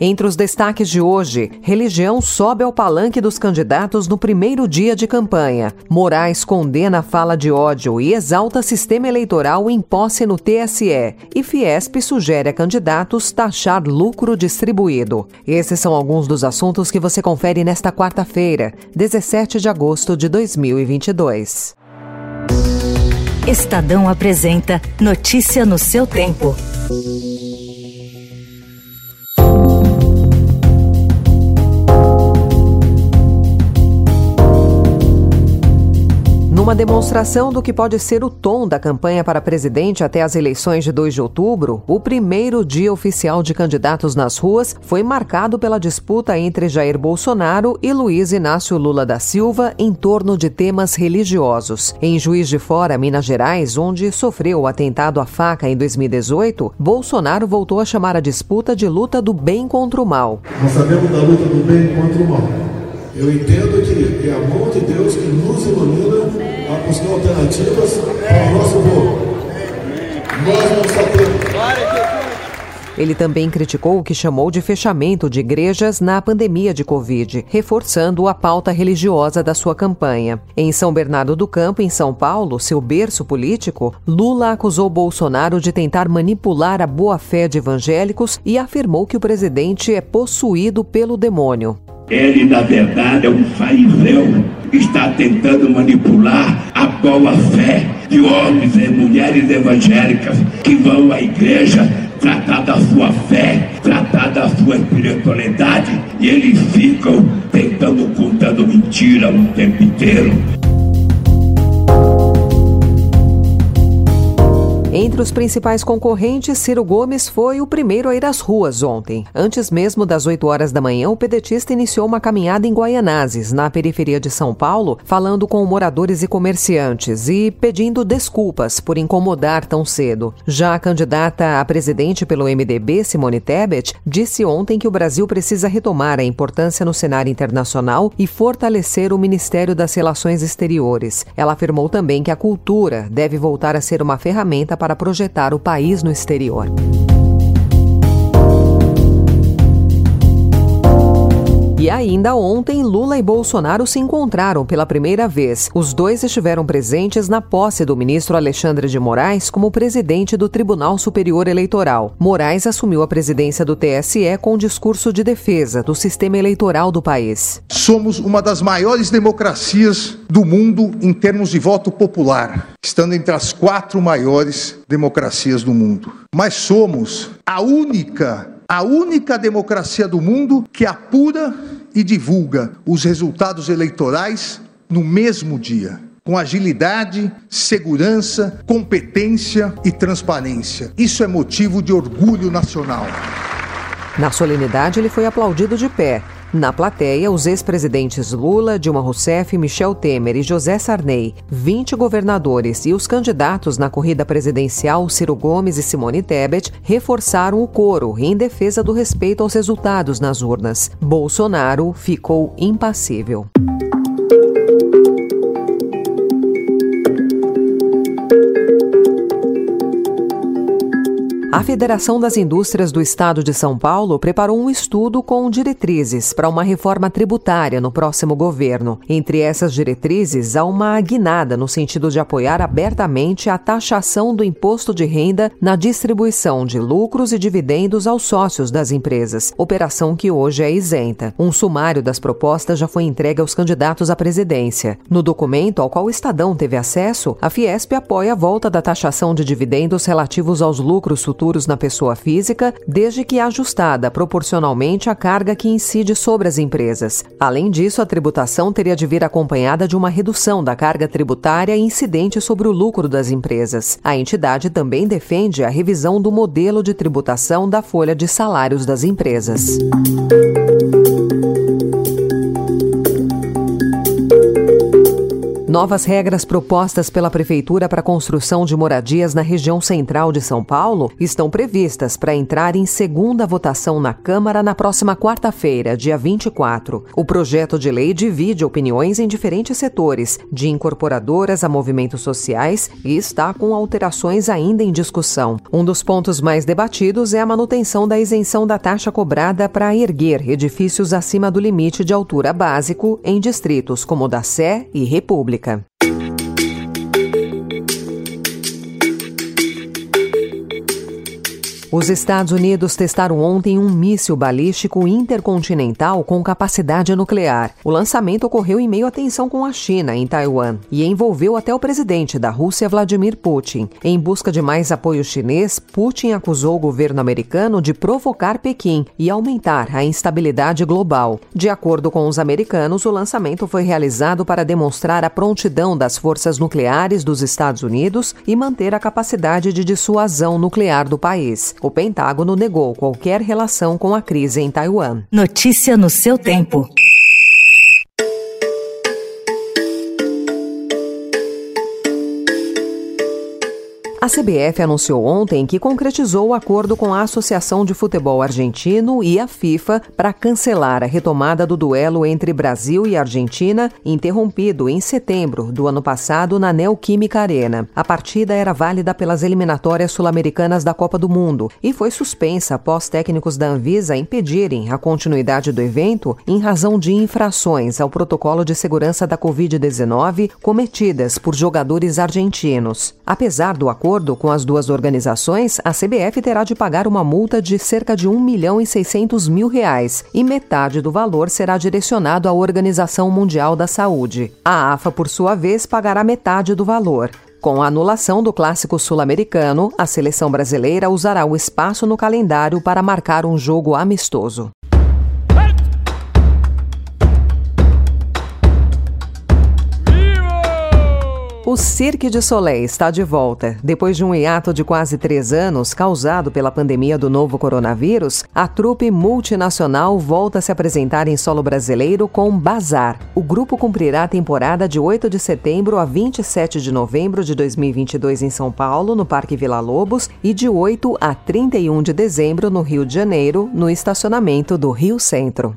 Entre os destaques de hoje, religião sobe ao palanque dos candidatos no primeiro dia de campanha. Moraes condena a fala de ódio e exalta sistema eleitoral em posse no TSE. E Fiesp sugere a candidatos taxar lucro distribuído. Esses são alguns dos assuntos que você confere nesta quarta-feira, 17 de agosto de 2022. Estadão apresenta Notícia no seu tempo. Numa demonstração do que pode ser o tom da campanha para presidente até as eleições de 2 de outubro, o primeiro dia oficial de candidatos nas ruas foi marcado pela disputa entre Jair Bolsonaro e Luiz Inácio Lula da Silva em torno de temas religiosos. Em Juiz de Fora, Minas Gerais, onde sofreu o atentado à faca em 2018, Bolsonaro voltou a chamar a disputa de luta do bem contra o mal. Nós sabemos da luta do bem contra o mal. Eu entendo que é a mão de Deus que nos ilumina buscar alternativas para o nosso povo. Nós sabemos. Ele também criticou o que chamou de fechamento de igrejas na pandemia de Covid, reforçando a pauta religiosa da sua campanha. Em São Bernardo do Campo, em São Paulo, seu berço político, Lula acusou Bolsonaro de tentar manipular a boa-fé de evangélicos e afirmou que o presidente é possuído pelo demônio. Ele, na verdade, é um fariseu está tentando manipular a boa fé de homens e mulheres evangélicas que vão à igreja tratar da sua fé, tratar da sua espiritualidade, e eles ficam tentando contando mentira o tempo inteiro. Entre os principais concorrentes, Ciro Gomes foi o primeiro a ir às ruas ontem. Antes mesmo das 8 horas da manhã, o pedetista iniciou uma caminhada em Guaianazes, na periferia de São Paulo, falando com moradores e comerciantes e pedindo desculpas por incomodar tão cedo. Já a candidata a presidente pelo MDB, Simone Tebet, disse ontem que o Brasil precisa retomar a importância no cenário internacional e fortalecer o Ministério das Relações Exteriores. Ela afirmou também que a cultura deve voltar a ser uma ferramenta para projetar o país no exterior. Ainda ontem, Lula e Bolsonaro se encontraram pela primeira vez. Os dois estiveram presentes na posse do ministro Alexandre de Moraes como presidente do Tribunal Superior Eleitoral. Moraes assumiu a presidência do TSE com um discurso de defesa do sistema eleitoral do país. Somos uma das maiores democracias do mundo em termos de voto popular, estando entre as quatro maiores democracias do mundo. Mas somos a única a única democracia do mundo que apura e divulga os resultados eleitorais no mesmo dia. Com agilidade, segurança, competência e transparência. Isso é motivo de orgulho nacional. Na solenidade, ele foi aplaudido de pé na plateia, os ex-presidentes Lula, Dilma Rousseff, Michel Temer e José Sarney, 20 governadores e os candidatos na corrida presidencial Ciro Gomes e Simone Tebet reforçaram o coro em defesa do respeito aos resultados nas urnas. Bolsonaro ficou impassível. A Federação das Indústrias do Estado de São Paulo preparou um estudo com diretrizes para uma reforma tributária no próximo governo. Entre essas diretrizes, há uma guinada no sentido de apoiar abertamente a taxação do imposto de renda na distribuição de lucros e dividendos aos sócios das empresas, operação que hoje é isenta. Um sumário das propostas já foi entregue aos candidatos à presidência. No documento ao qual o Estadão teve acesso, a Fiesp apoia a volta da taxação de dividendos relativos aos lucros futuros futuros na pessoa física, desde que ajustada proporcionalmente à carga que incide sobre as empresas. Além disso, a tributação teria de vir acompanhada de uma redução da carga tributária incidente sobre o lucro das empresas. A entidade também defende a revisão do modelo de tributação da folha de salários das empresas. Novas regras propostas pela Prefeitura para a construção de moradias na região central de São Paulo estão previstas para entrar em segunda votação na Câmara na próxima quarta-feira, dia 24. O projeto de lei divide opiniões em diferentes setores, de incorporadoras a movimentos sociais, e está com alterações ainda em discussão. Um dos pontos mais debatidos é a manutenção da isenção da taxa cobrada para erguer edifícios acima do limite de altura básico em distritos como da Sé e República. República. Os Estados Unidos testaram ontem um míssil balístico intercontinental com capacidade nuclear. O lançamento ocorreu em meio à tensão com a China, em Taiwan, e envolveu até o presidente da Rússia, Vladimir Putin. Em busca de mais apoio chinês, Putin acusou o governo americano de provocar Pequim e aumentar a instabilidade global. De acordo com os americanos, o lançamento foi realizado para demonstrar a prontidão das forças nucleares dos Estados Unidos e manter a capacidade de dissuasão nuclear do país. O Pentágono negou qualquer relação com a crise em Taiwan. Notícia no seu tempo. A CBF anunciou ontem que concretizou o acordo com a Associação de Futebol Argentino e a FIFA para cancelar a retomada do duelo entre Brasil e Argentina, interrompido em setembro do ano passado na Neoquímica Arena. A partida era válida pelas eliminatórias sul-americanas da Copa do Mundo e foi suspensa após técnicos da Anvisa impedirem a continuidade do evento em razão de infrações ao protocolo de segurança da Covid-19 cometidas por jogadores argentinos. Apesar do acordo, acordo com as duas organizações, a CBF terá de pagar uma multa de cerca de 1 milhão e 600 mil reais e metade do valor será direcionado à Organização Mundial da Saúde. A AFA, por sua vez, pagará metade do valor. Com a anulação do clássico sul-americano, a seleção brasileira usará o espaço no calendário para marcar um jogo amistoso. O Cirque de Soleil está de volta. Depois de um hiato de quase três anos causado pela pandemia do novo coronavírus, a trupe multinacional volta a se apresentar em solo brasileiro com Bazar. O grupo cumprirá a temporada de 8 de setembro a 27 de novembro de 2022 em São Paulo, no Parque Vila Lobos, e de 8 a 31 de dezembro no Rio de Janeiro, no estacionamento do Rio Centro.